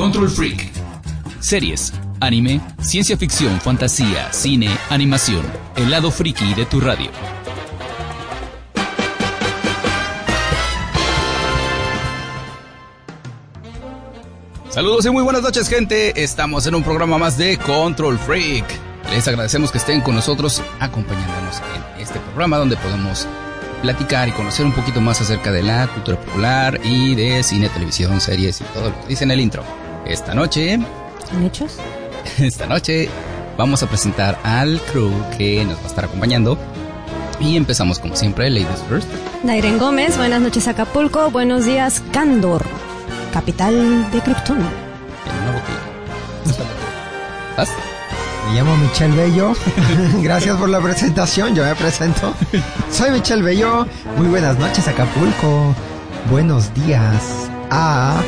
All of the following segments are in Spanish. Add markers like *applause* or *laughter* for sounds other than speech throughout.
Control Freak. Series, anime, ciencia ficción, fantasía, cine, animación. El lado friki de tu radio. Saludos y muy buenas noches gente, estamos en un programa más de Control Freak. Les agradecemos que estén con nosotros acompañándonos en este programa donde podemos platicar y conocer un poquito más acerca de la cultura popular y de cine, televisión, series y todo lo que dice en el intro. Esta noche... ¿En hechos? *laughs* Esta noche vamos a presentar al crew que nos va a estar acompañando. Y empezamos como siempre, Ladies First. Nairen Gómez, buenas noches Acapulco, buenos días Candor, capital de Krypton. En una botella. ¿Estás? Me llamo Michelle Bello. *laughs* Gracias por la presentación. Yo me presento. Soy Michelle Bello. Muy buenas noches, Acapulco. Buenos días a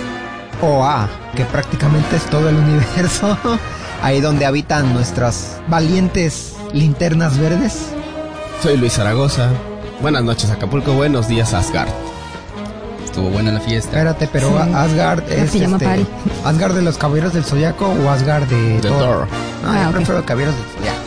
o a, que prácticamente es todo el universo. *laughs* Ahí donde habitan nuestras valientes linternas verdes. Soy Luis Zaragoza. Buenas noches, Acapulco. Buenos días, Asgard. Estuvo buena la fiesta. Espérate, pero Sí. Asgard es pijama este, party. Asgard de los Caballeros del Zodiaco o Asgard de, De Thor. Thor. No, Ah, yo ok. prefiero Caballeros del Zodiaco.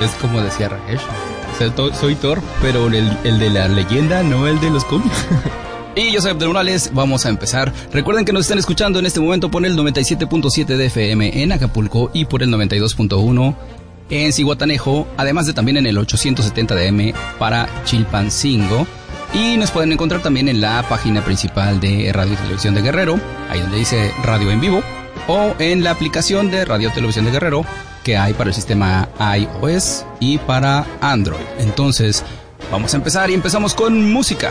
Es como decía Rajesh. O sea, to- soy Thor, pero el, el de la leyenda, no el de los cómics. *laughs* Y yo soy Abdel Morales, vamos a empezar. Recuerden que nos están escuchando en este momento por el 97.7 de FM en Acapulco y por el 92.1 en Cihuatanejo, además de también en el 870 de M para Chilpancingo. Y nos pueden encontrar también en la página principal de Radio y Televisión de Guerrero, ahí donde dice Radio en Vivo, o en la aplicación de Radio Televisión de Guerrero que hay para el sistema iOS y para Android. Entonces, vamos a empezar y empezamos con música.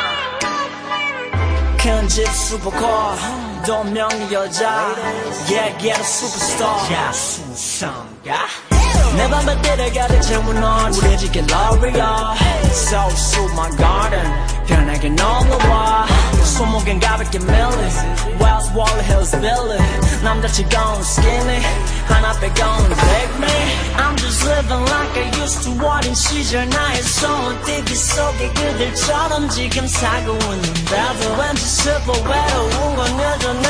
큰 집 슈퍼카 동명이 여자. 얘기하는 슈퍼스타 가수성가. 내 밤에 때려가를 채운 넌 우리 집게 L'Oreal So so my garden 편하게 놀러와 손목엔 가볍게 밀리 Wells Wall Hills Billy 남자치고는 skinny 하나 빼고는 big me I'm just living like I used to 어린 시절 나의 소원 TV 속의 그들처럼 지금 살고 있는데도 왠지 슬퍼 외로운 건 여전해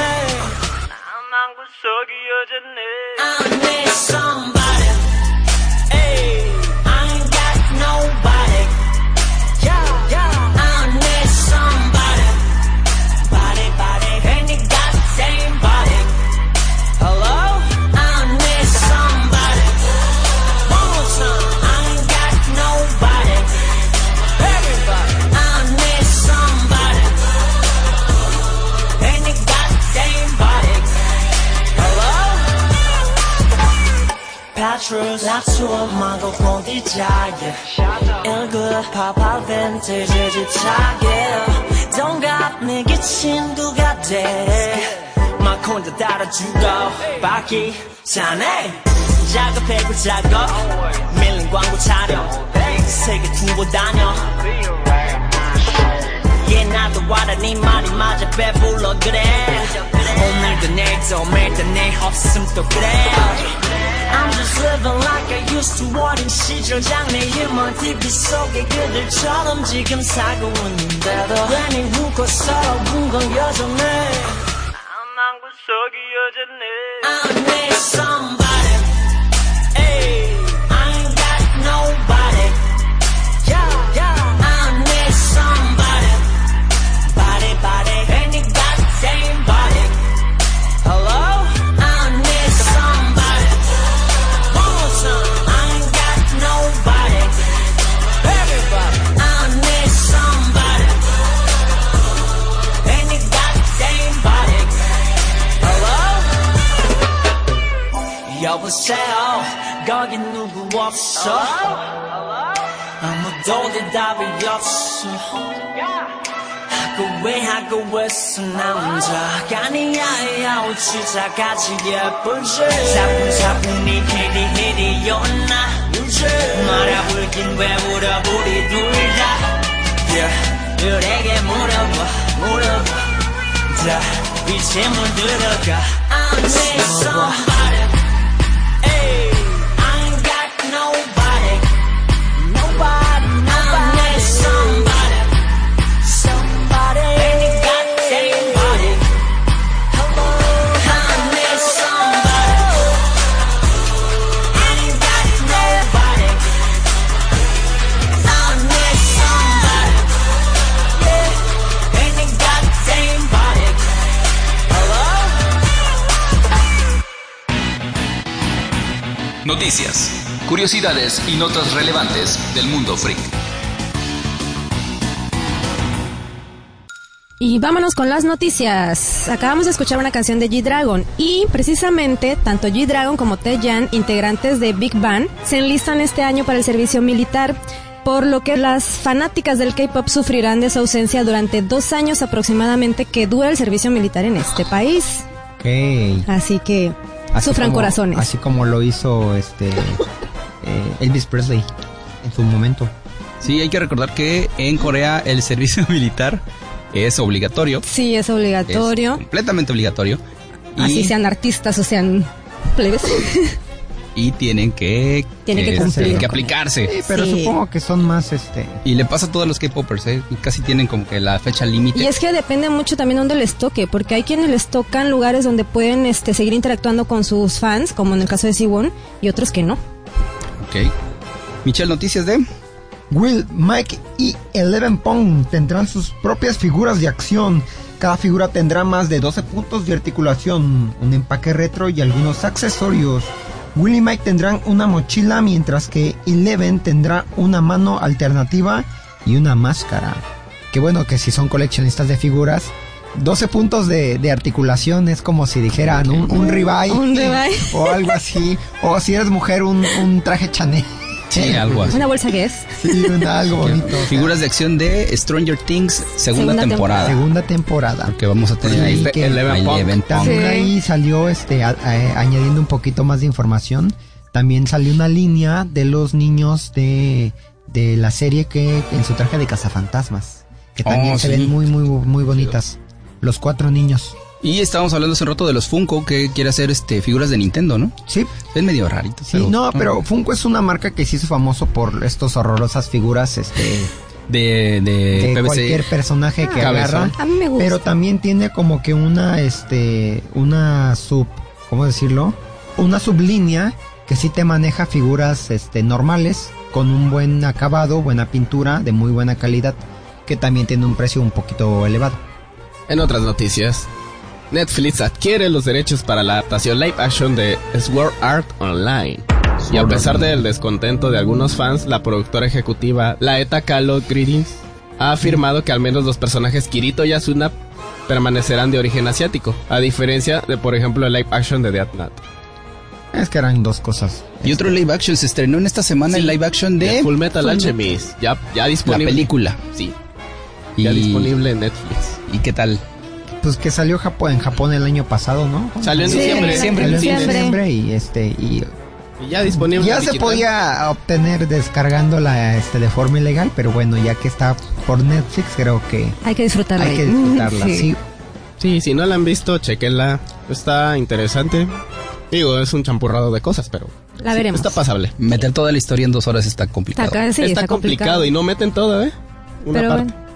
난 구석이 여전해 I need somebody Patrons, 낮추어만고 본디자게 일그 파파 빈티지 집착에 동갑 내게 친구가 돼막 혼자 따라주고 바퀴 사네 작업해고 작업 밀린 광고 촬영 세계 투어 다녀 얘 나도 와라 네 말이 맞아 배불러 그래 오늘도 내일도 매일도 내 없음 또 그래 I'm just living like I used to 어린 시절 장래희망 TV 속의 그들처럼 지금 살고 있는데도 괜히 웃고 서러운 건 여전해 난 구석이 여전해 I need somebody 세요. 거기 누구 없어? 아무도 대답이 없어. 왜하고했어 남자가 아니야 우치자 같이 예쁜지 사뿐사뿐히 헤리 헤리였나 말아볼긴 왜 물어 우리 둘다 yeah. 너에게 물어봐 물어봐 다 빛에 물들어가 I need somebody Noticias, curiosidades y notas relevantes del mundo freak. Y vámonos con las noticias. Acabamos de escuchar una canción de G-Dragon y precisamente tanto G-Dragon como Taeyan, integrantes de Big Bang, se enlistan este año para el servicio militar, por lo que las fanáticas del K-pop sufrirán de su ausencia durante dos años aproximadamente que dura el servicio militar en este país. Ok. Así que Así sufran como- corazones. Así como lo hizo este eh, Elvis Presley en su momento. Sí, hay que recordar que en Corea el *laughs* servicio militar es obligatorio. Sí, es Es obligatorio. completamente obligatorio. Y, Así sean artistas o sean plebes. *laughs* y tienen que, Tienen que eh, cumplir tienen que aplicarse. Sí, pero Sí. supongo que son más este Y le pasa a todos los K-popers, ¿eh? Casi tienen como que la fecha límite. Y es que depende mucho también dónde les toque, porque hay quienes les tocan lugares donde pueden este, seguir interactuando con sus fans, como en el caso de Siwon, y otros que no. Ok. Michelle, noticias de... Will, Mike y Eleven Pong tendrán sus propias figuras de acción. Cada figura tendrá más de 12 puntos de articulación, un empaque retro y algunos accesorios. Will y Mike tendrán una mochila mientras que Eleven tendrá una mano alternativa y una máscara. Qué bueno que si son coleccionistas de figuras, 12 puntos de, de articulación es como si dijeran un, un ribeye Un ribeye. o algo así. O si eres mujer, un, un traje Chanel. Sí, *laughs* algo así. Una bolsa que es. Sí, una- algo bonito. o sea, Figuras de acción de Stranger Things, segunda, Segunda temporada. Segunda temporada. Que vamos a tener ahí que Eleven Punk. Punk. Eleven Punk. También Sí. ahí salió, este, a- a- añadiendo un poquito más de información, también salió una línea de los niños de, de la serie que en su traje de cazafantasmas, que también Oh, se sí. ven muy, muy, muy bonitas. Los cuatro niños. Y estábamos hablando hace un rato de los Funko que quiere hacer este figuras de Nintendo, ¿no? Sí, Es medio rarito. sí, no, pero Funko es una marca que se hizo famoso por estos horrorosas figuras, este, De, de, de PVC. cualquier personaje que Cabezón. agarra. A mí me gusta. Pero también tiene como que una, este, una sub, ¿cómo decirlo? Una sublínea que sí te maneja figuras, este, normales, con un buen acabado, buena pintura, de muy buena calidad, que también tiene un precio un poquito elevado. En otras noticias, Netflix adquiere los derechos para la adaptación live action de Sword Art Online. Y a pesar del descontento de algunos fans, la productora ejecutiva Laeta Kahlo Greetings ha afirmado que al menos los personajes Kirito y Asuna permanecerán de origen asiático, a diferencia de por ejemplo el live action de Death Note. Es que eran dos cosas. Y otro live action se estrenó en esta semana el live action de De Full Metal Alchemist, ya, ya la disponible. película. Sí, Y, ya disponible en Netflix. ¿Y qué tal? Pues que salió Japón, en Japón el año pasado, ¿no? Salió en Sí, diciembre. diciembre, Salió en diciembre. diciembre y este, y Y ya disponible. Ya se digital. podía obtener descargándola este, de forma ilegal, pero bueno, ya que está por Netflix, creo que Hay que disfrutarla. hay que disfrutarla. Sí. Sí. Sí, si no la han visto, chequenla. Está interesante. Digo, es un champurrado de cosas, pero La sí, veremos. está pasable. Meter toda la historia en dos horas está Está, complicado. acá, sí, está, complicado. y no meten todo, ¿eh? Una Pero parte. bueno.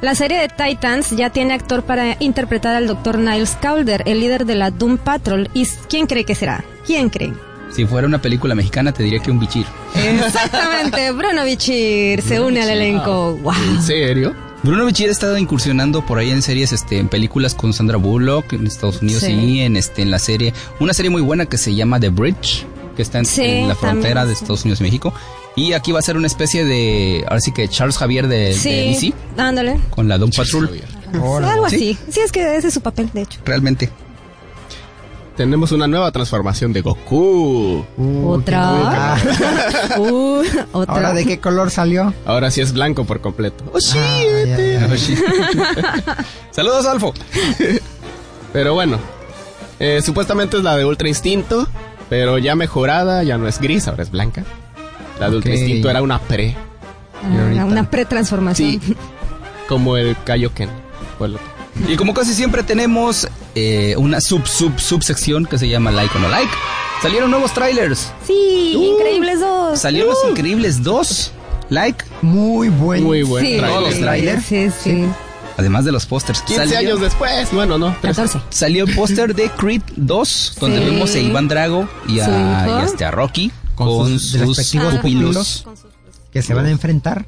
La serie de Titans ya tiene actor para interpretar al Dr. Niles Calder, el líder de la Doom Patrol. ¿Y quién cree que será? ¿Quién cree? Si fuera una película mexicana te diría que un bichir. Exactamente, *laughs* Bruno Bichir se une al elenco. ¡Wow! ¿En serio? Bruno Bichir ha estado incursionando por ahí en series, este, en películas con Sandra Bullock en Estados Unidos Sí. y en este, en la serie, una serie muy buena que se llama The Bridge, que está en, Sí, en la frontera también, de. Estados Unidos y México. Y aquí va a ser una especie de, ahora sí que Charles Javier de, de Sí, DC ándale. con la Doom Patrol. Algo ¿Sí? así. Sí, es que ese es su papel, de hecho. Realmente. tenemos una nueva transformación de Goku. Uh, Otra. buena. *laughs* Uh, otra. Ahora, ¿de qué color salió? Ahora sí es blanco por completo. Oh, sí, Ah, ya, ya. Oh. *laughs* Saludos, Alfo. *laughs* Pero bueno, eh, supuestamente es la de Ultra Instinto, pero ya mejorada, ya no es gris, ahora es blanca. La de Ultra Ok. Instinto era una pre, Ah, una pretransformación. Sí. como el Kaioken. Y como casi siempre tenemos eh, una sub sub subsección que se llama Like o No Like. Salieron nuevos trailers. Sí, Increíbles dos. Salieron los increíbles dos. Like, Muy buen. Muy buen sí, trailer. Todos los trailers. Sí, sí. además de los pósters. 15 Salió- años después, bueno, no. 14. Salió el póster de Creed 2, donde Sí. vemos a Iván Drago y a, y a este, a Rocky Con con, sus sus, respectivos pupilos. Que se van a enfrentar.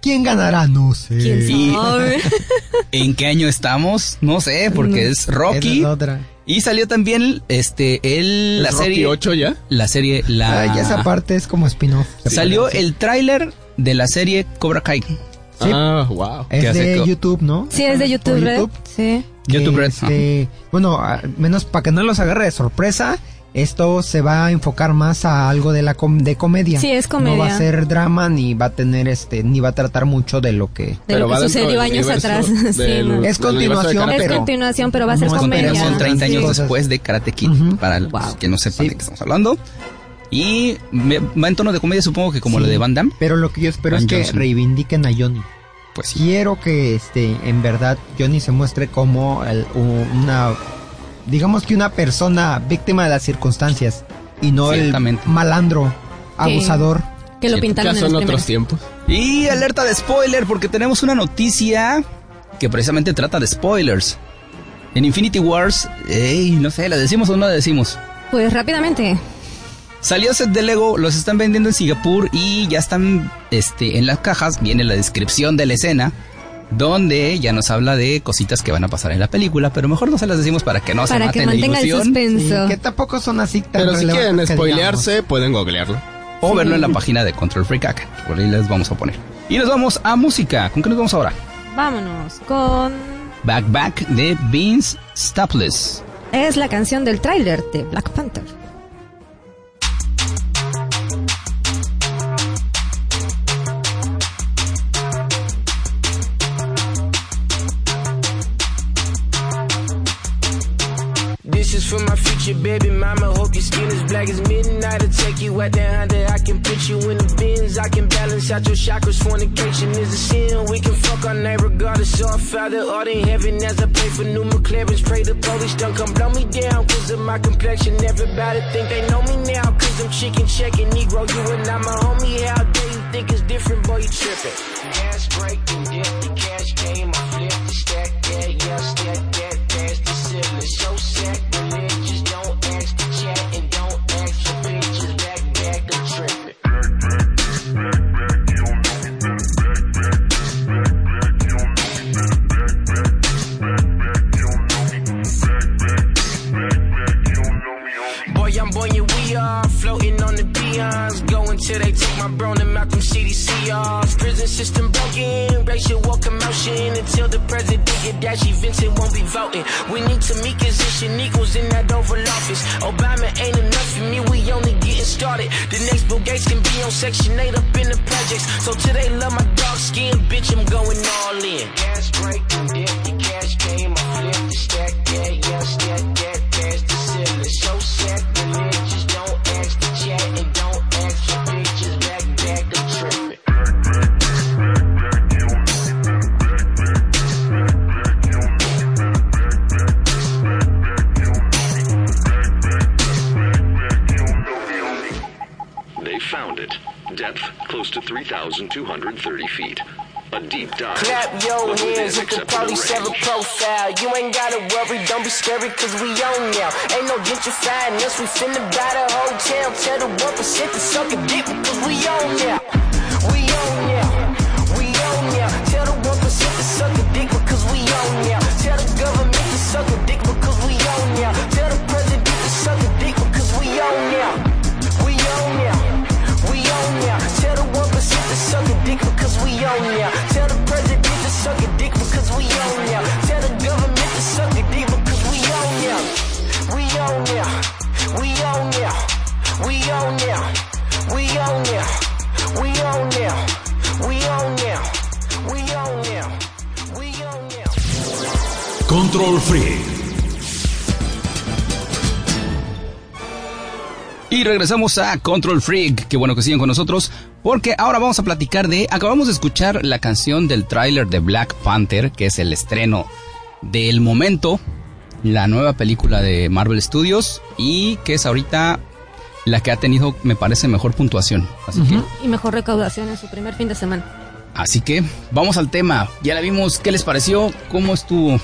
¿Quién ganará? No sé. ¿Quién sabe? *laughs* ¿En qué año estamos? No sé, porque es Rocky. es otra. Y salió también este el la ¿Es Rocky serie 8 ya? la serie la Ay, esa parte es como spin-off. salió el tráiler de la serie Cobra Kai. Sí. Ah, wow. Es hace de YouTube, ¿no? Sí, es de YouTube, Red. Sí. YouTube Red, Este, bueno, menos para que no los agarre de sorpresa, esto se va a enfocar más a algo de la com- de comedia. Sí, es comedia. No va a ser drama ni va a tener este ni va a tratar mucho de lo que De Pero lo va que sucedió años universo atrás. *laughs* Sí, del- no. Es continuación, Karate. Es pero- continuación, pero va a ser No, comedia. Son 30 años después de Karate Kid, para los Wow. que no sepan Sí. de qué estamos hablando. Y me- va en tono de comedia, supongo que como Sí. lo de Van Damme. Pero lo que yo espero Van es que reivindiquen a Johnny. Pues sí. Quiero que este en verdad Johnny se muestre como el- una digamos que una persona víctima de las circunstancias y no el malandro, abusador. Que lo Sí, pintaron Ya en los otros tiempos. Y alerta de spoiler, porque tenemos una noticia que precisamente trata de spoilers. En Infinity Wars, ey, no sé, ¿la decimos o no la decimos? Pues rápidamente. Salió set de Lego, los están vendiendo en Singapur y ya están este, en las cajas, viene la descripción de la escena, donde ya nos habla de cositas que van a pasar en la película, pero mejor no se las decimos para que no se para que maten la el ilusión. Sí, suspenso. que tampoco son así tan Pero si quieren spoilearse, pueden googlearlo. O verlo en la página de Control Freak Hack, por ahí les vamos a poner. Y nos vamos a música. ¿Con qué nos vamos ahora? Vámonos con... Back Back de Vince Staples. Es la canción del tráiler de Black Panther. For my future baby mama. Hope your skin is black as midnight. I'll take you out there under. I can put you in the bins. I can balance out your chakras. Fornication is a sin. We can fuck our name regardless. Our father art in heaven as I pray for new McLarens. Pray the police don't come blow me down. Cause of my complexion. Everybody think they know me now. Cause I'm chicken checking Negro. You and I'm a homie. How dare you think it's different? Boy, you tripping. Gas break and dip. The cash came. I bro and Malcolm CDC off. Prison system broken, racial war commotion. Until the president get dashy, Vincent won't be voting. We need to meet position equals in that Oval Office. Obama ain't enough for me, we only getting started. The next Bill Gates can be on Section 8 up in the projects. So today, love my dark skin, bitch, I'm going all in. Gas break and 3,230 feet. A deep dive. Clap your hands the acceptable police have a profile. You ain't gotta worry, don't be scary, cause we own now. Ain't no gentrifying us, we finna buy the hotel. Tell the 1% to suck a dick because we own now. Control Freak. Y regresamos a Control Freak. Qué bueno que siguen con nosotros. Porque ahora vamos a platicar de. Acabamos de escuchar la canción del tráiler de Black Panther, que es el estreno del momento. La nueva película de Marvel Studios. Y que es ahorita la que ha tenido, me parece, mejor puntuación. Así que. Y mejor recaudación en su primer fin de semana. Así que vamos al tema. Ya la vimos. ¿Qué les pareció? ¿Cómo estuvo?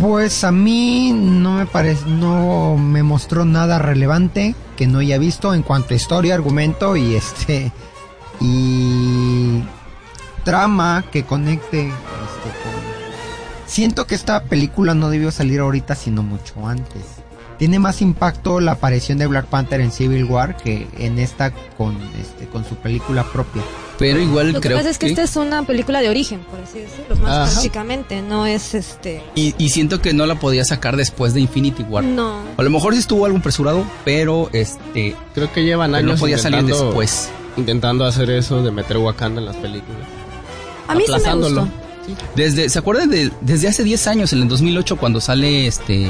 Pues a mí no me parece, no me mostró nada relevante que no haya visto en cuanto a historia, argumento y este y trama que conecte este, con... Siento que esta película no debió salir ahorita sino mucho antes. Tiene más impacto la aparición de Black Panther en Civil War que en esta con este con su película propia. Pero igual Lo que creo pasa es que, esta es una película de origen, por así decirlo, más Ajá. prácticamente, no es este... Y, y siento que no la podía sacar después de Infinity War. No. A lo mejor sí estuvo algo apresurado, pero este. Creo que llevan Pero no años podía salir intentando- después. Intentando hacer eso de meter Wakanda en las películas. A mí sí me gustó. Desde, ¿se acuerdan de desde hace 10 años, en el 2008, cuando sale este.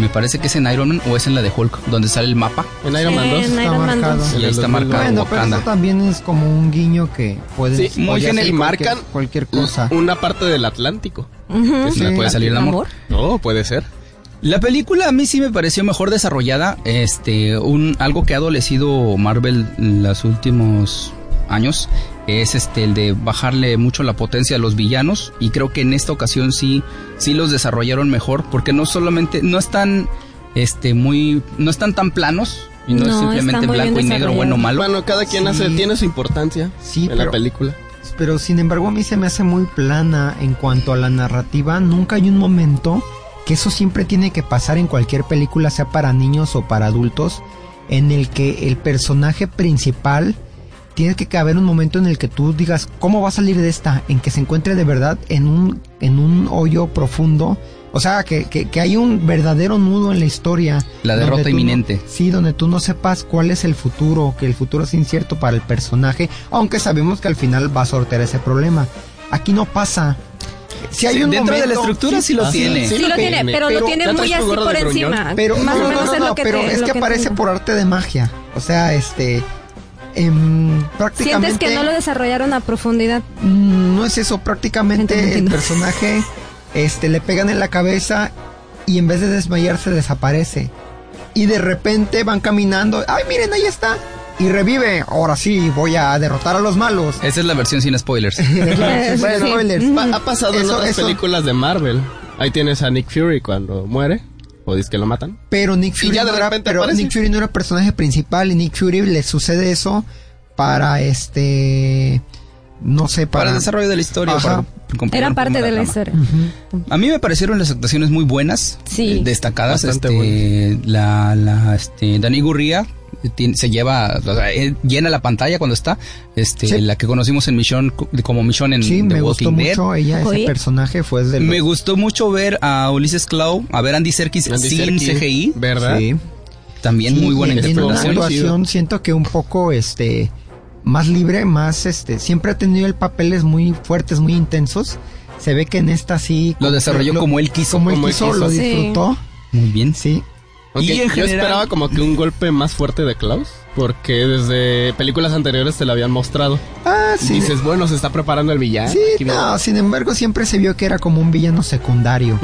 Me parece que es en Iron Man o es en la de Hulk, donde sale el mapa. En Iron Man En 2. Iron Está marcado. 2. Y ahí está marcado Bueno, pero Wakanda. eso también es como un guiño que puede Sí, muy genérico. Y cualquier- marcan cualquier cosa. Una parte del Atlántico. Ujú. Que se le Sí. puede salir el amor. No, puede ser. La película a mí sí me pareció mejor desarrollada. Este, un, algo que ha adolecido Marvel en los últimos años es este el de bajarle mucho la potencia a los villanos y creo que en esta ocasión sí sí los desarrollaron mejor porque no solamente no están este muy no están tan planos y no, No, es simplemente blanco y negro bueno o malo. Bueno, cada quien Sí. hace, tiene su importancia Sí, en pero- la película. Pero sin embargo a mí se me hace muy plana en cuanto a la narrativa. Nunca hay un momento que eso siempre tiene que pasar en cualquier película, sea para niños o para adultos, en el que el personaje principal tiene que haber un momento en el que tú digas cómo va a salir de esta, en que se encuentre de verdad en un, en un hoyo profundo. O sea, que, que, que hay un verdadero nudo en la historia. La derrota no- inminente. sí, donde tú no sepas cuál es el futuro, que el futuro es incierto para el personaje, aunque sabemos que al final va a sortear ese problema. Aquí no pasa. Si hay Sí, un dentro de la estructura sí lo Ah, tiene. Sí, lo tiene, pero, pero lo tiene muy así por encima. Pero Más no, o no, menos no, es lo que pero te- es lo que aparece entiendo. por arte de magia. O sea, este em, prácticamente Sientes que no lo desarrollaron a profundidad. Mm, no es eso, prácticamente Entiendo, el personaje este le pegan en la cabeza y en vez de desmayarse desaparece. Y de repente van caminando, ay miren, ahí está. Y revive, ahora sí, voy a derrotar a los malos. Esa es la versión sin spoilers. *laughs* Bueno, *laughs* spoilers. Pa- ha pasado en otras películas de Marvel. Ahí tienes a Nick Fury cuando muere. O dices que lo matan. Pero Nick Y Fury, ya de no era, repente pero aparece. Nick Fury no era personaje principal y Nick Fury le sucede eso para este no sé Para para, el desarrollo de la historia. Ajá. para Era parte de la trama. historia. A mí me parecieron las actuaciones muy buenas, Sí. eh, destacadas. Este, la, la, este, Dani Gurría tiene- se lleva, o sea, eh, llena la pantalla cuando está, este, Sí. la que conocimos en Mission, como Mission en Sí, The me Walking gustó Dead. mucho ella ese Oye. personaje fue de los- Me gustó mucho ver a Ulises Clow, a ver Andy Serkis Andy sin Serkis, CGI. ¿Verdad? Sí. También Sí, muy buena y en- una interpretación. actuación siento que un poco este más libre, más este siempre ha tenido el papeles muy fuertes, muy intensos. Se ve que en esta sí Lo desarrolló como él quiso. como él como él quiso, quiso. lo Sí. disfrutó. Muy bien. Sí. Y en yo general- esperaba como que un golpe más fuerte de Klaus. Porque desde películas anteriores te lo habían mostrado. Ah, Y sí. dices, bueno, se está preparando el villano. Sí, Aquí viene. no, sin embargo siempre se vio que era como un villano secundario.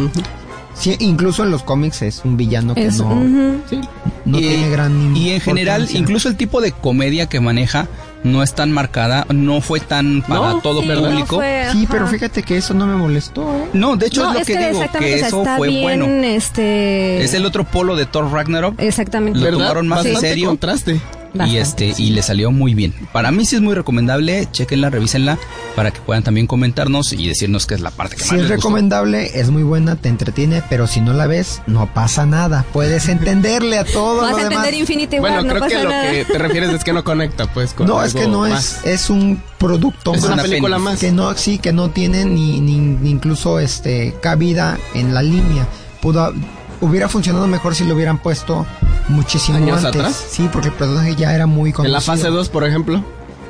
Sí, incluso en los cómics es un villano que Es- no. Sí. no Y- tiene gran Y en general, incluso el tipo de comedia que maneja no es tan marcada, no fue tan para No, todo Sí, ¿verdad? no público. fue- Sí, pero fíjate que eso no me molestó, ¿eh? No, de hecho no, es lo que, digo, que o sea, eso está fue bien, bueno. este... Es el otro polo de Thor Ragnarok Exactamente. Lo ¿Verdad? tomaron más en serio. contraste. Y este sí. y le salió muy bien. Para mí sí es muy recomendable, chequenla, revísenla para que puedan también comentarnos y decirnos qué es la parte que Si más es les gustó. recomendable, es muy buena, te entretiene, pero si no la ves, no pasa nada. Puedes *laughs* entenderle a todo Vas lo a demás. entender Infinity War, Bueno, no creo pasa que lo nada. que te refieres es que no conecta, pues. Con No, es que no más. es, es un producto Es más una película más. que no, sí, que no tiene ni, ni, ni incluso este cabida en la línea. Pudo, hubiera funcionado mejor si lo hubieran puesto muchísimo ¿Años. Atrás? Sí, porque el personaje ya era muy conocido. ¿En la fase 2, por ejemplo?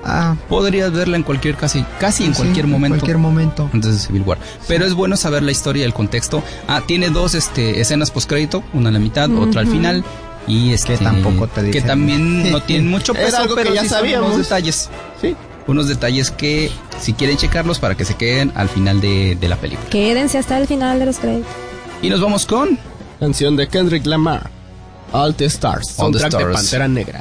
Ah. Podrías verla en cualquier casi casi en cualquier momento. En cualquier momento. Antes de Civil War. Pero es bueno saber la historia, y el contexto. Ah, tiene dos este escenas post crédito, una a la mitad, otra al final y este que tampoco te dicen. que también no tienen mucho *laughs* peso, algo pero que ya sí sabíamos unos detalles. Sí. Unos detalles que si quieren checarlos para que se queden al final de, de la película. Quédense hasta el final de los créditos. Y nos vamos con canción de Kendrick Lamar. All the Stars. Soundtrack All the stars. de Pantera Negra.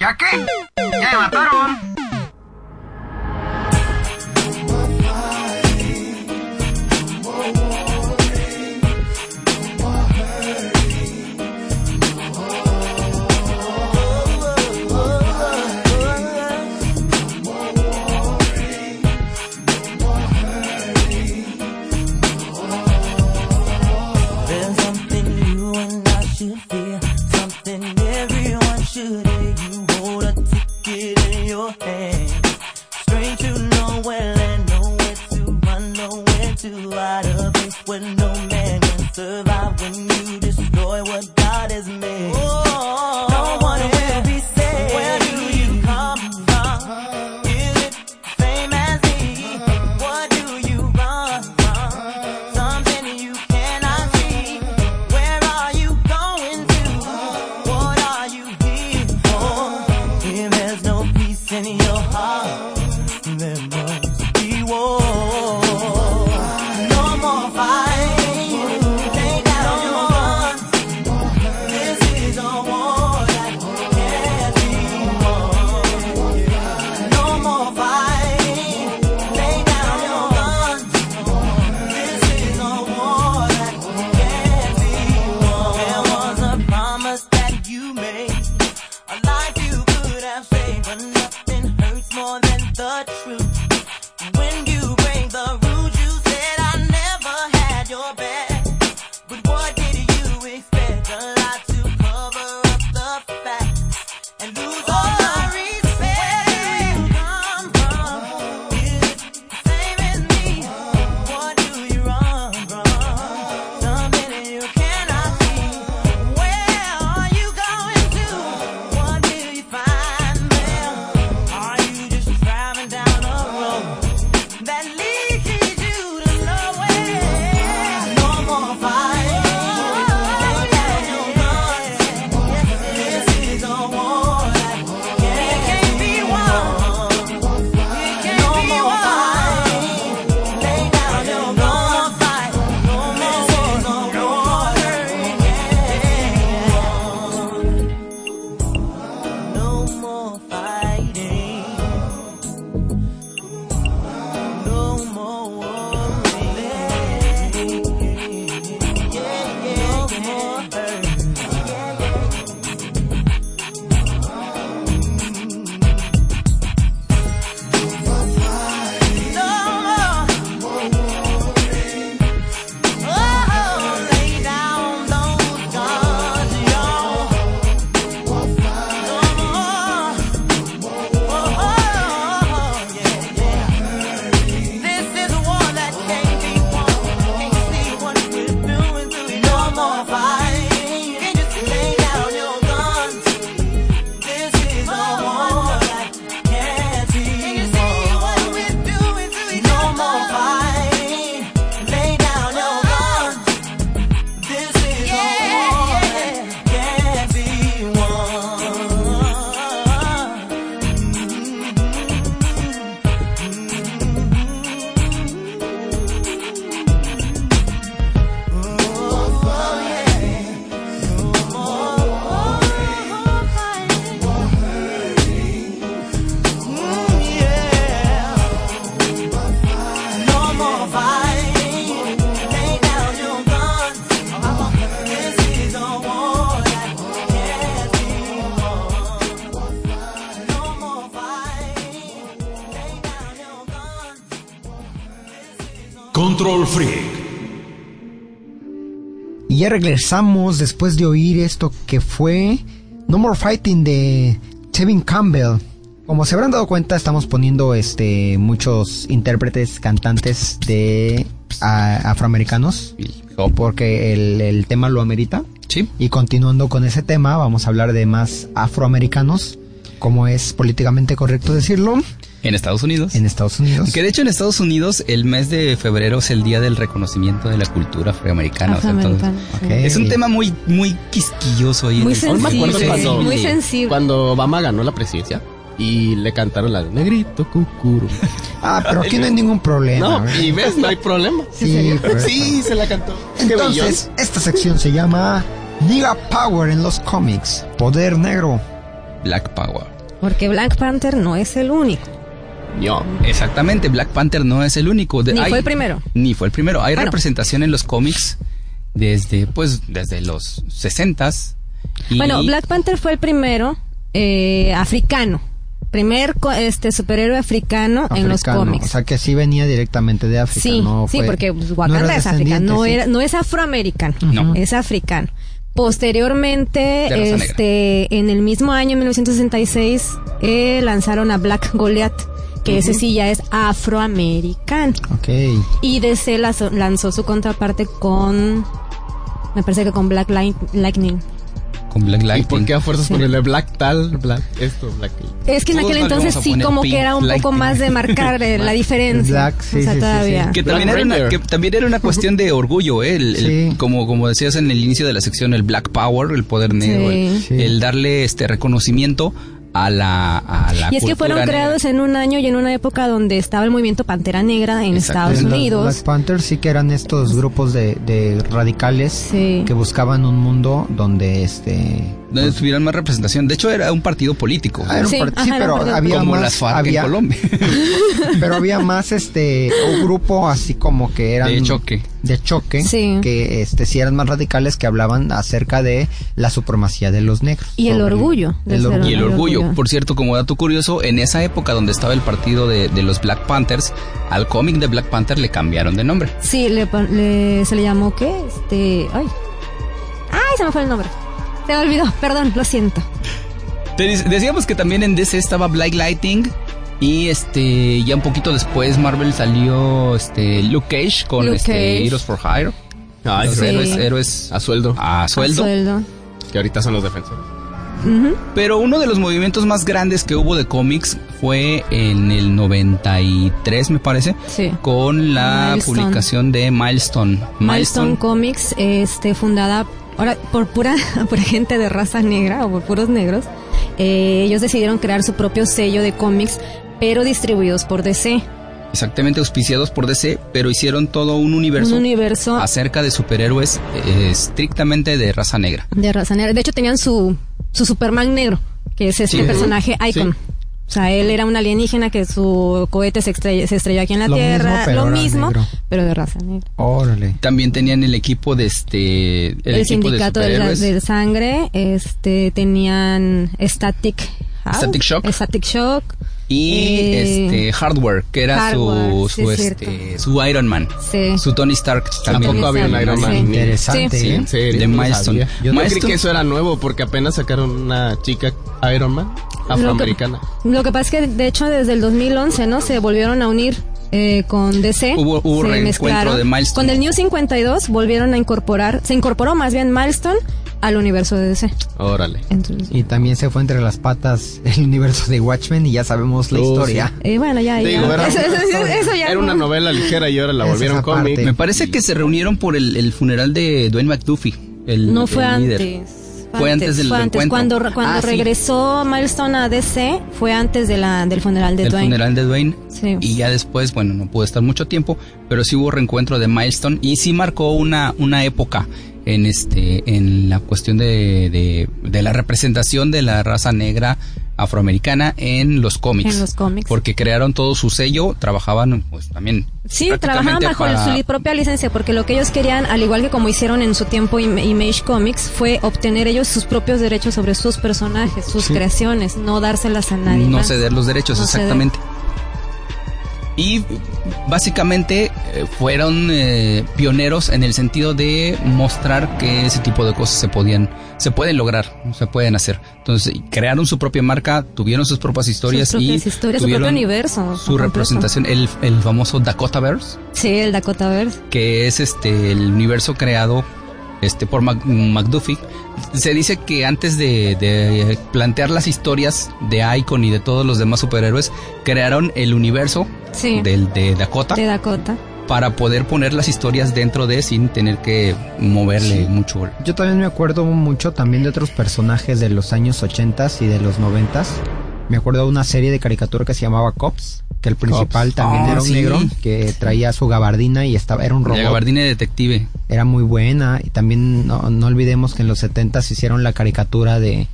¿Ya qué? ¡Ya me mataron! Eh. When to nowhere and nowhere to run, nowhere to hide no man can survive when you destroy what God has made. Control Freak. Y ya regresamos después de oír esto que fue No More Fighting de Tevin Campbell. Como se habrán dado cuenta, estamos poniendo este muchos intérpretes, cantantes de a- afroamericanos. Porque el, el tema lo amerita. Sí. Y continuando con ese tema, vamos a hablar de más afroamericanos, como es políticamente correcto decirlo, En Estados Unidos. en Estados Unidos. Que de hecho en Estados Unidos el mes de febrero es el día del reconocimiento de la cultura afroamericana. o sea, entonces- sí. es un tema muy, muy quisquilloso ahí. Muy en sensible, cuando, muy sensible. cuando Obama ganó la presidencia y le cantaron la de Negrito Cucuro. *laughs* Ah, pero aquí no hay ningún problema. No, ¿verdad? y ves, no hay problema. Sí, Sí, se la cantó. Entonces, esta sección se llama Nigga Power en los cómics. Poder negro. Black Power. Porque Black Panther no es el único. Yo. Exactamente, Black Panther no es el único. De- Ni hay- fue el primero. Ni fue el primero. Hay Bueno. representación en los cómics desde, pues, desde los 60s. y- Bueno, Black Panther fue el primero eh, africano. Primer co- este superhéroe africano, en los cómics. O sea que sí venía directamente de África. Sí, no sí, porque pues, no Wakanda era es africano, no, sí. era, no es afroamericano, No. es africano. Posteriormente, negra. este, en el mismo año, en 1966, eh, lanzaron a Black Goliath, que ese sí ya es afroamericano. Ok. Y DC lanzó, lanzó su contraparte con, me parece que con Black Light- Lightning. Con Black ¿Y Lightning. por qué a fuerzas ponerle Black tal, Black esto, Black Es que en aquel entonces a sí como Pink que era un poco más de marcar eh, la *laughs* diferencia. Black, sí, o sea, sí, sí, todavía. sí. Que Black también, era una, que también era una cuestión de orgullo, ¿eh? El- el- Sí. como, como decías en el inicio de la sección, el Black Power, el poder negro, el, Sí. el darle este reconocimiento a la, a la Y es que fueron negra. creados en un año y en una época donde estaba el movimiento Pantera Negra en. Estados Los Unidos. Black Panthers sí que eran estos grupos de, de radicales Sí. que buscaban un mundo donde este Donde tuvieran más representación. De hecho, era un partido político. Ah, era un Sí, part- ajá, sí, era un pero partido había como más las FARC había, en Colombia. *laughs* pero había más este un grupo así como que eran De choque. de choque Sí. que este sí eran más radicales que hablaban acerca de la supremacía de los negros Y el orgullo de el ser- orgullo. Y el orgullo. orgullo. Por cierto, como dato curioso, en esa época donde estaba el partido de, de los Black Panthers, al cómic de Black Panther le cambiaron de nombre. Sí, le- se le llamó ¿qué? Este, ay. Ay, se me fue el nombre. Se me olvidó, perdón, lo siento. Te decíamos que también en DC estaba Black Lightning. Y este, ya un poquito después Marvel salió este Luke Cage con Luke este Cage. Heroes for Hire. Ay, Los Sí. héroes, héroes A sueldo. a sueldo. A sueldo. Que ahorita son los defensores. Pero uno de los movimientos más grandes que hubo de cómics fue en el 93, me parece, Sí. con la Milestone. publicación de Milestone. Milestone Comics, este, fundada ahora por pura, *laughs* pura gente de raza negra o por puros negros. Eh, ellos decidieron crear su propio sello de cómics, pero distribuidos por DC. Exactamente auspiciados por DC, pero hicieron todo un universo, Un universo acerca de superhéroes eh, estrictamente de raza negra. de raza negra. De hecho, tenían su, su Superman negro, que es este Sí. personaje Icon. O sea, él era un alienígena que su cohete se, estrell- se estrelló aquí en la Lo mismo, Tierra, pero lo mismo, negro. pero de raza negra. Órale. También tenían el equipo de este... El, El, equipo sindicato de del sangre, este, tenían Static House, Static Shock. Static Shock. Y eh, este Hardware, que era Hardware, su, sí, su, es este, su Iron Man. Sí. Su Tony Stark también. Tampoco había un Iron Man. Sí. Interesante, Sí. ¿eh? ¿En serio? De No lo Milestone. Yo no creí que eso era nuevo porque apenas sacaron una chica Iron Man afroamericana. Lo que pasa es que, de hecho, desde el 2011, ¿no? Se volvieron a unir eh, con DC. Hubo- hubo se reencuentro mezclaron. de Milestone. Con el New 52 volvieron a incorporar, se incorporó más bien Milestone al universo de DC. Órale. Entonces, Y también se fue entre las patas el universo de Watchmen y ya sabemos la Oh, historia. eh, bueno, ya, Digo, ya. era- Eso, eso- eso ya Era no. una novela ligera y ahora la volvieron cómic. Me parece que se reunieron por el, el funeral de Dwayne McDuffie. El, No fue el líder. antes. Fue antes del fue antes. Cuando, cuando Ah, sí. regresó Milestone a DC, fue antes de la, del funeral de el Dwayne. funeral de Dwayne. Sí. Y ya después, bueno, no pudo estar mucho tiempo, pero sí hubo reencuentro de Milestone y sí marcó una, una época en este, en la cuestión de, de, de la representación de la raza negra afroamericana en los cómics. En los cómics. Porque crearon todo su sello, trabajaban pues también. Sí, trabajaban bajo para- su propia licencia, porque lo que ellos querían, al igual que como hicieron en su tiempo Im- Image Comics, fue obtener ellos sus propios derechos sobre sus personajes, sus Sí. creaciones, no dárselas a nadie no más. ceder los derechos, No ceder. Y básicamente eh, fueron eh, pioneros en el sentido de mostrar que ese tipo de cosas se podían, se pueden lograr, se pueden hacer. Entonces crearon su propia marca, tuvieron sus propias historias Sus y historias, su tuvieron propio universo. su representación, el, el famoso Dakotaverse, Sí, el Dakotaverse. que es este el universo creado este por Mac- McDuffie. Se dice que antes de, de plantear las historias de Icon y de todos los demás superhéroes, crearon el universo Sí. del de Dakota De Dakota. para poder poner las historias dentro de sin tener que moverle mucho. Yo también me acuerdo mucho también de otros personajes de los años 80 y de los 90 Me acuerdo de una serie de caricatura que se llamaba Cops, que el principal Cops. también Ah, era un sí. negro que traía su gabardina y estaba era un robot. La gabardina de detective. Era muy buena y también no, no olvidemos que en los 70 se hicieron la caricatura de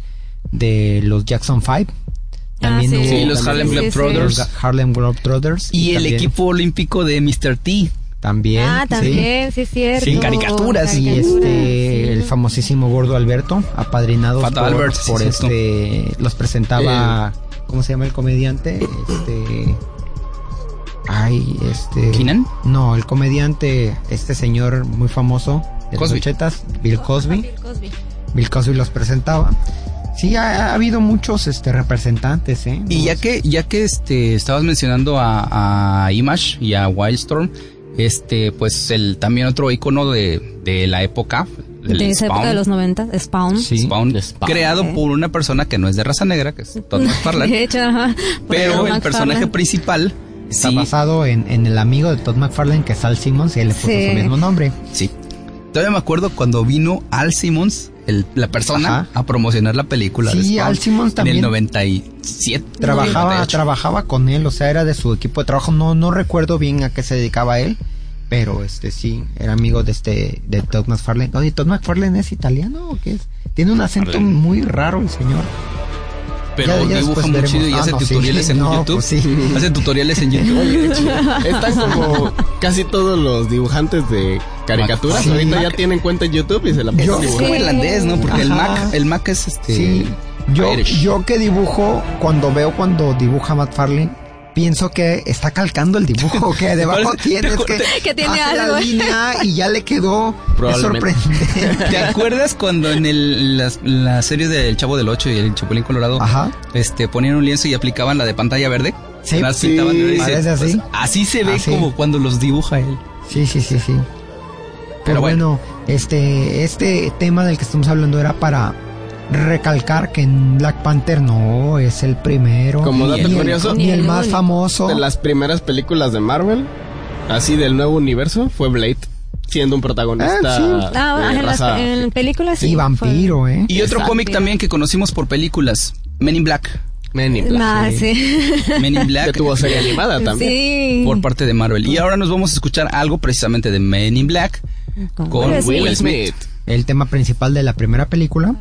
de los Jackson 5. También sí. hubo Sí, los también Harlem Globetrotters. los Harlem Globetrotters Y, el también- equipo olímpico de Mr. T. también ah, sí. también, sí, es cierto. Sí, caricaturas. y Caricaturas, este sí. el famosísimo gordo Alberto apadrinado por, Albert, sí, por sí, este los presentaba cómo se llama el comediante este ay este ¿Keenan? no el comediante este señor muy famoso de los Cosby. ochetas Bill Cosby Bill Cosby. Bill Cosby los presentaba sí ha, ha habido muchos este representantes eh Y ya que, ya que este, estabas mencionando a, a Image y a Wildstorm, este, pues el también otro icono de, de la época, De esa época de los 90, Spawn. Sí. Spawn, Spawn. creado por una persona que no es de raza negra, que es Todd *laughs* De McFarlane, hecho, ajá. pero el McFarlane. personaje principal, está sí, basado en, en el amigo de Todd McFarlane que es Al Simmons y él le puso Sí. su mismo nombre sí. Todavía me acuerdo cuando vino Al Simmons, el- la persona, Ajá. a promocionar la película de Sí, Spawn Al Simmons también. En el 97. trabajaba 98. trabajaba con él o sea era de su equipo de trabajo no no recuerdo bien a qué se dedicaba él pero este sí era amigo de este de Todd McFarlane oye Todd McFarlane es italiano o qué es tiene un acento muy raro el señor Pero Ya- ya dibuja muy chido y Ah, hace no, sí. tutoriales en No, YouTube. pues sí. Hace tutoriales en YouTube. Oye, están como casi todos los dibujantes de caricaturas. Sí. Ahorita ya tienen cuenta en YouTube y se la Yo- pasan Es como Sí. irlandés, ¿no? Porque el. Mac, el Mac es este. sí yo Irish. yo que dibujo cuando veo cuando dibuja McFarlane pienso que está calcando el dibujo que *laughs* debajo te que, Que tiene hace algo. la línea y ya le quedó sorprendente ¿Te acuerdas cuando en el, las- la serie del Chavo del Ocho y el Chapulín Colorado Ajá. este ponían un lienzo y aplicaban la de pantalla verde? Sí, Las sí, pintaban de verde y parece se- así. pues, así se ve Así. como cuando los dibuja él. Sí, sí, sí, sí. Pero Pero bueno, este, este tema del que estamos hablando era para recalcar que en Black Panther no es el primero. Como ni dato el- curioso, ni el Ni el más famoso. de las primeras películas de Marvel, así del nuevo universo, fue Blade, siendo un protagonista Ah, sí. Ah, en, las, raza- en películas sí. Y vampiro, ¿eh? Y otro cómic también que conocimos por películas, Men in Black. Men in Black. Ah, sí. *laughs* Men in *laughs* Que Black tuvo serie animada también. Sí. por parte de Marvel. Y ahora nos vamos a escuchar algo precisamente de Men in Black con Will Will Will Smith. Smith. El tema principal de la primera película.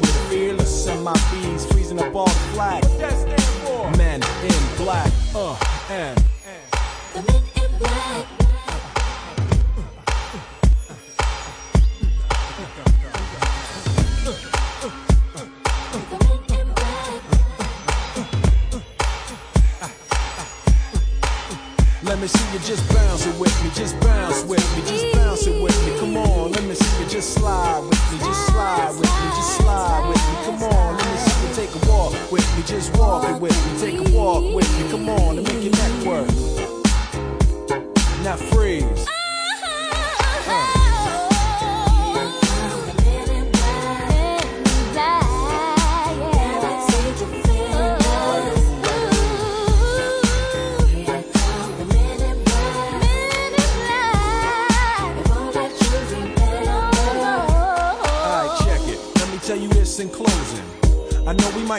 Jeer us we're the fearless MIBs freezing up all the flag what that stand for men in black uh and Let me see you just bounce it with me, just bounce with me, just bounce it with me. Come on, let me see you just slide with me,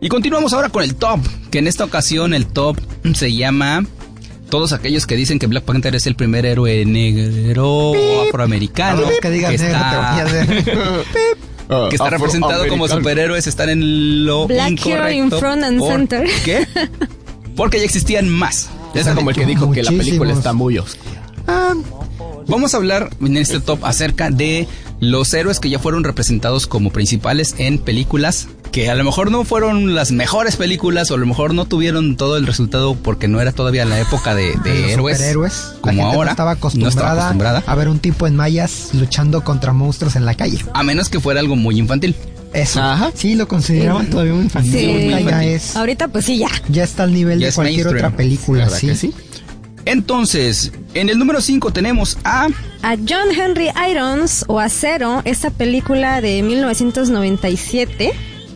Y continuamos ahora con el top, que en esta ocasión el top se llama todos aquellos que dicen que Black Panther es el primer héroe negro o afroamericano que digas negro, te voy a hacer- *laughs* que está representado como superhéroes están en lo Black hero in incorrecto. front and ¿Por center. qué? Porque ya existían más. Es como el que dijo que la película está muy oscura. Vamos a hablar en este top acerca de los héroes que ya fueron representados como principales en películas que a lo mejor no fueron las mejores películas o a lo mejor no tuvieron todo el resultado porque no era todavía la época de, de los héroes superhéroes. La como gente ahora No estaba, no acostumbrada estaba acostumbrada a ver un tipo en mallas luchando contra monstruos en la calle. a menos que fuera algo muy infantil Eso. Sí, lo consideraban todavía muy infantil. Sí. Ahorita ya infantil. es. Ahorita pues sí, ya. Ya está al nivel Ya de cualquier mainstream. otra película, ¿Verdad sí. sí? Entonces en el número 5 tenemos a A John Henry Irons o Acero, esta película de 1997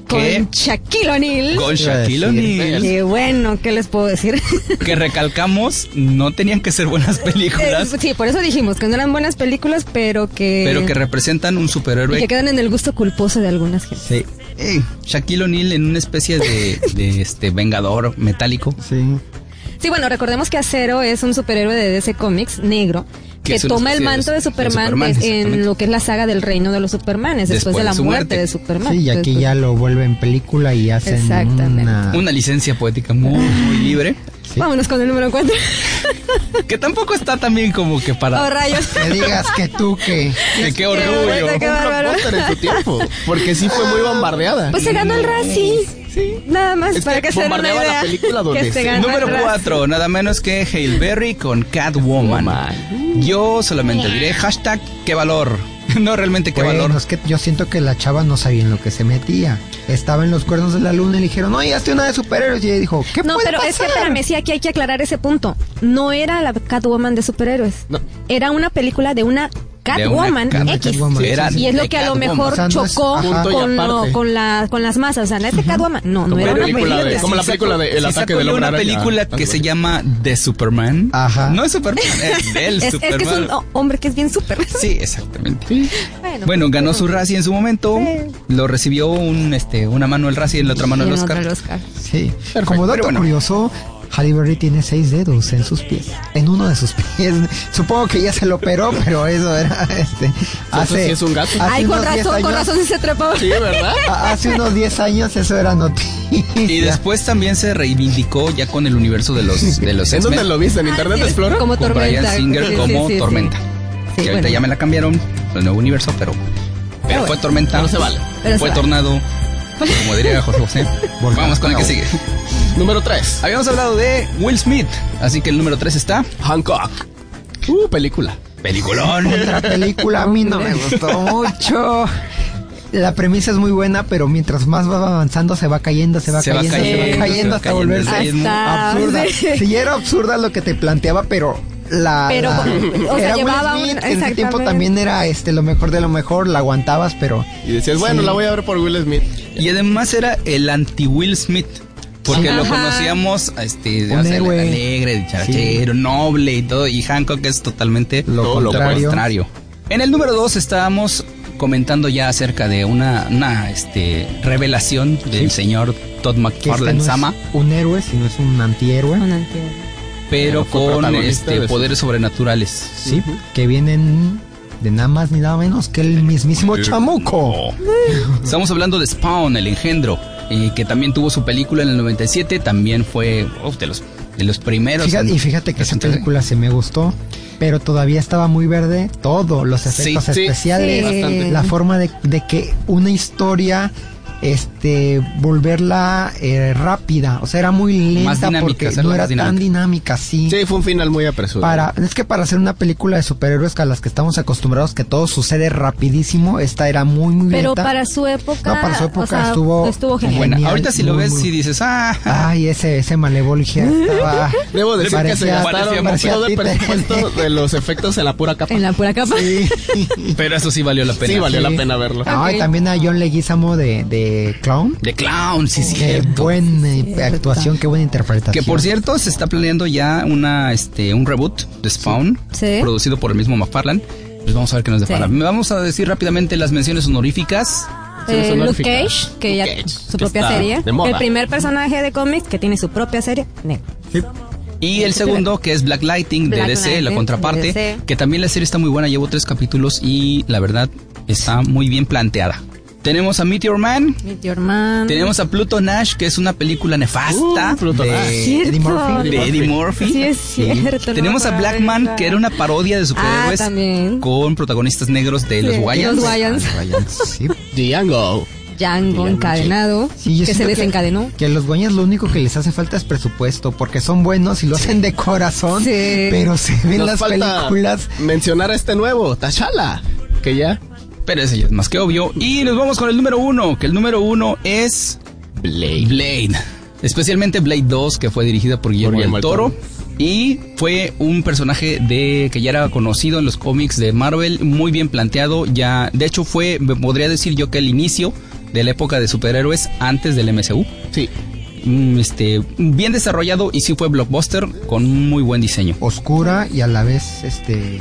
¿Qué? con Shaquille O'Neal. con Shaquille O'Neal Qué bueno, ¿qué les puedo decir? *laughs* que recalcamos no tenían que ser buenas *laughs* películas Eh, sí, por eso dijimos que no eran buenas películas, pero que... pero que representan un y superhéroe que quedan en el gusto culposo de algunas gentes. Sí. Eh, Shaquille O'Neal en una especie de, de, este vengador metálico. Sí. Sí, bueno, recordemos que Acero es un superhéroe de DC Comics negro, que, toma el manto de Superman, en lo que es la saga del reino de los Supermanes, después, Después de la muerte, muerte. de Superman. Sí, y aquí ya lo vuelven película y hacen una... Una licencia poética muy, muy libre. Vámonos con el número 4. *laughs* Que tampoco está también como que para... Oh, rayos. Que digas que tú que... que qué orgullo. Un bárbaro. blockbuster en su tiempo. Porque sí fue muy bombardeada. Pues se ganó el Razzie. Nada más, Es para que que se una la película donde Número el Razzie. 4, nada menos que Hail Berry con Catwoman. Yo solamente diré hashtag qué valor. *laughs* No realmente qué Bueno, valor. es que yo siento que la chava no sabía en lo que se metía. Estaba en los cuernos de la luna y le dijeron, no, ya estoy una de superhéroes. Y ella dijo, ¿qué No, puede pero es que espérame, sí, aquí hay que aclarar ese punto. No era la Catwoman de superhéroes. No. Era una película De una Catwoman Cat- X. Catwoman. Sí, era Y es lo de que a lo mejor no es- chocó con, lo- con, la, con las masas. O sea, en este Catwoman, no, no era la una película de- como la película de El Sí ataque del hombre una película que se llama The Superman. Ajá. No es Superman, *laughs* es del Es, es Superman. que es un hombre que es bien súper. Sí, exactamente. Bueno, Bueno, ganó su Razzie en su momento. Lo recibió un, este, una mano el Razzie y en la otra mano el Oscar. Oscar. Sí. Como dato Pero bueno. curioso, Halle Berry tiene seis dedos en sus pies. En uno de sus *laughs* pies. Supongo que ya se lo operó, pero eso era este. Entonces, ¿sí es un gato? hace Ay, con unos 10 razón, con años- razón sí se trepaba. Sí, ¿verdad? *laughs* Hace unos 10 años eso era noticia. Y después también se reivindicó ya con el universo de los de los ¿En dónde lo viste? ¿En Internet Ah, sí, Explorer? Como con tormenta. Brian Singer Sí, como sí, sí. Tormenta. Sí, que ahorita bueno. ya me la cambiaron el nuevo universo, pero pero fue Tormenta. No se vale. Pero fue se vale. Tornado. Como diría José José. Vamos con el que sigue. Número 3. Habíamos hablado de Will Smith, así que el número 3 está Hancock. Uh, película. Peliculón. Otra película a mí no me gustó mucho. La premisa es muy buena, pero mientras más va avanzando se va cayendo, se va Se va cayendo, se va cayendo, se va hasta cayendo. volverse Hasta- absurda. *laughs* sí. Sí, era absurda lo que te planteaba, pero la, Pero, la- o sea, era Will llevaba un- Smith, en ese tiempo también era este lo mejor de lo mejor, la aguantabas, pero Y decías, bueno, Sí. la voy a ver por Will Smith. Y además era el anti-Will Smith. Porque Sí. lo conocíamos este, héroe. alegre, dicharachero, noble y todo. Y Hancock es totalmente lo Todo lo contrario. En el número 2 estábamos comentando ya acerca de una, una este, revelación del señor Todd este McFarlane no Sama, un héroe, sino es un antihéroe. Un antihéroe. pero con este, de poderes sobrenaturales. Sí, que vienen de nada más ni nada menos que el mismísimo chamuco. Estamos hablando de Spawn, el engendro, eh, que también tuvo su película en el 97, también fue uf, de los de los primeros. Fíjate- en y fíjate que esa película se me gustó, pero todavía estaba muy verde todo, los efectos Sí, sí, especiales, sí. La forma de, de que una historia este volverla eh, rápida, o sea, era muy lenta dinámica, porque no era tan dinámica. sí. Sí, fue un final muy apresurado. Para, es que para hacer una película de superhéroes a las que estamos acostumbrados que todo sucede rapidísimo, esta era muy muy Pero lenta. para su época. No, para su época o sea, estuvo- Estuvo genial. Buena. Ahorita si lo muy, ves y dices, ah, Ay, ese ese *laughs* estaba Debo decir que se gastaron parecía todo el presupuesto de los efectos en la pura capa. En la pura capa. pero eso sí valió la pena. Sí, valió Sí. la pena verlo. No, y Ok. también a John Leguizamo de, de Clown. De Clown, sí, sí. Qué buena eh, actuación, qué buena interpretación. Que por cierto, se está planeando ya una, este, un reboot de Spawn, Sí. producido por el mismo McFarlane. Pues vamos a ver qué nos depara. Sí. Vamos a decir rápidamente las menciones honoríficas. Eh, Luke. Cage, que ya Cage, su que propia serie. El primer personaje de cómics que tiene su propia serie. negro. Y el segundo, que es Black Lighting de Black DC, la contraparte. Que también la serie está muy buena, llevo tres capítulos y la verdad está muy bien planteada. Tenemos a Meteor Man. Meet Your Man. Tenemos a Pluto Nash, que es una película nefasta Uh, Pluto de, Nash. Eddie. Murphy. de Eddie Murphy. Sí, es cierto. Tenemos a Blackman, esa. que era una parodia de superhéroes Ah, también. con protagonistas negros de los Sí, Wayans. Los Wayans. Sí. Django. Django encadenado. Sí, yo que se desencadenó. Que a los guañas lo único que les hace falta es presupuesto, porque son buenos y lo hacen de corazón, Sí. pero se ven Nos las falta películas. mencionar a este nuevo, T'Challa, que ya Pero ese ya es más que obvio. Y nos vamos con el número uno, que el número uno es Blade. Blade. Especialmente Blade 2, que fue dirigida por Guillermo, Guillermo del Toro. Toro. Y fue un personaje de que ya era conocido en los cómics de Marvel, muy bien planteado. Ya, de hecho, fue, podría decir yo que el inicio de la época de superhéroes antes del MCU. Sí. Mm, Este, bien desarrollado y sí fue blockbuster con muy buen diseño. Oscura y a la vez, este,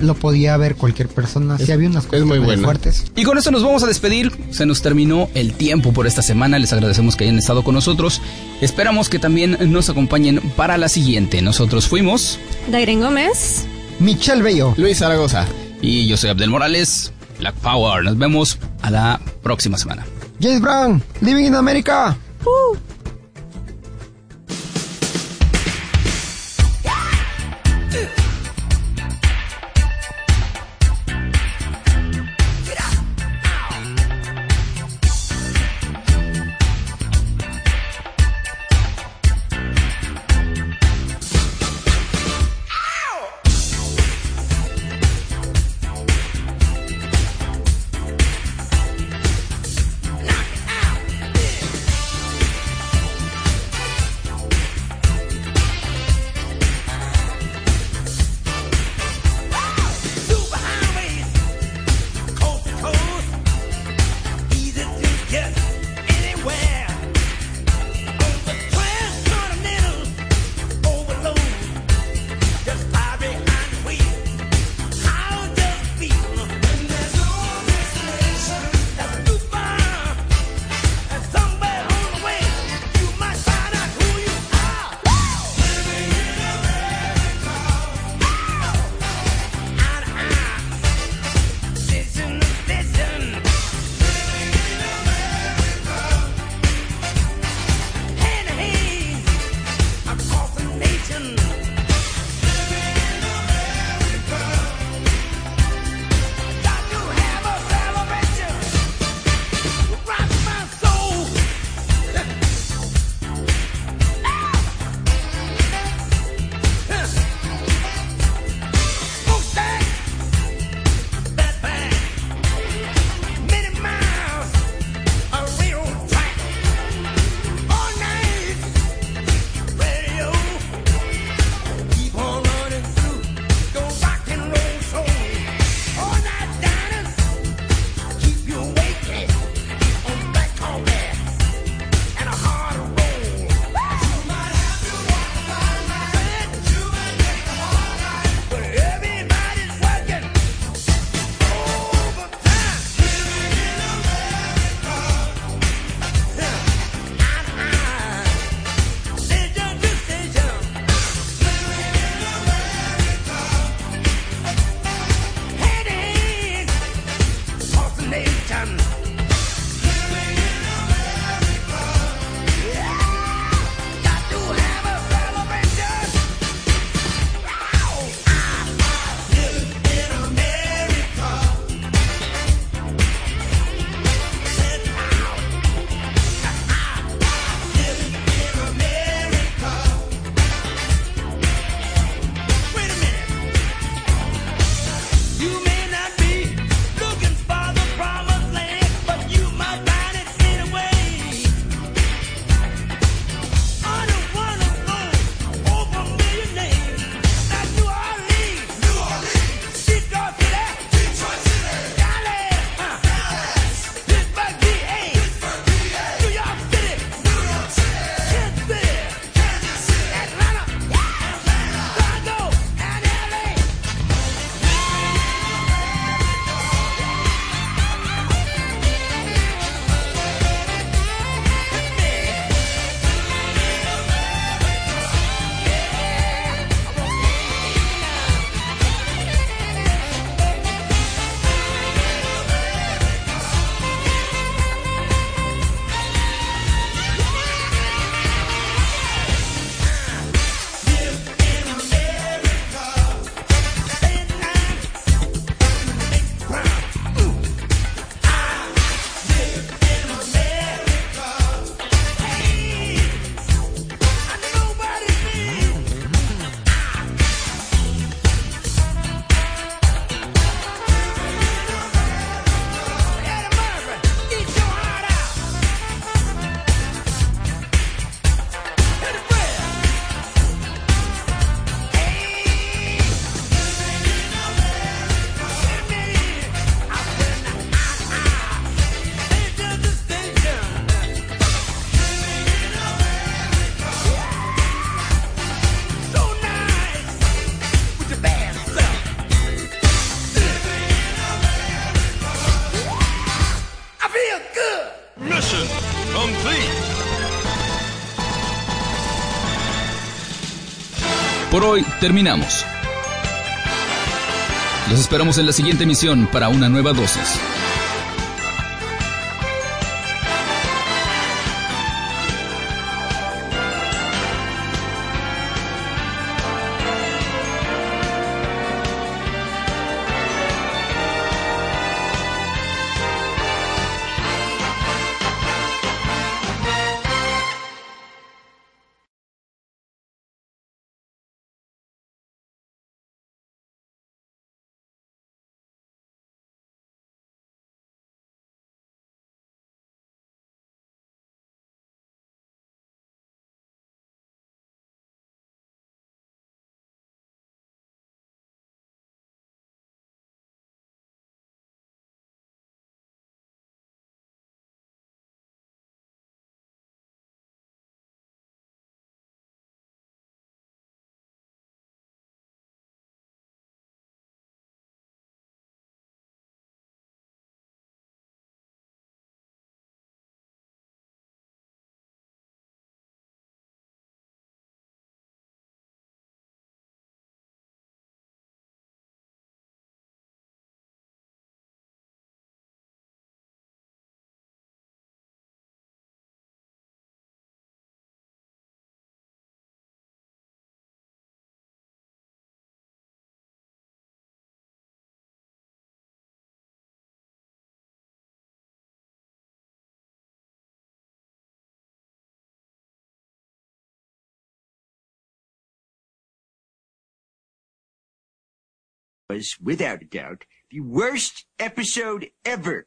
lo podía ver cualquier persona. Sí, había unas cosas muy fuertes. Y con esto nos vamos a despedir. Se nos terminó el tiempo por esta semana. Les agradecemos que hayan estado con nosotros. Esperamos que también nos acompañen para la siguiente. Nosotros fuimos. Dairen Gómez. Michelle Bello. Luis Zaragoza. Y yo soy Abdel Morales, Black Power. Nos vemos a la próxima semana. James Brown, Living in America. Por hoy terminamos. Los esperamos en la siguiente emisión para una nueva dosis. Was, without a doubt, the worst episode ever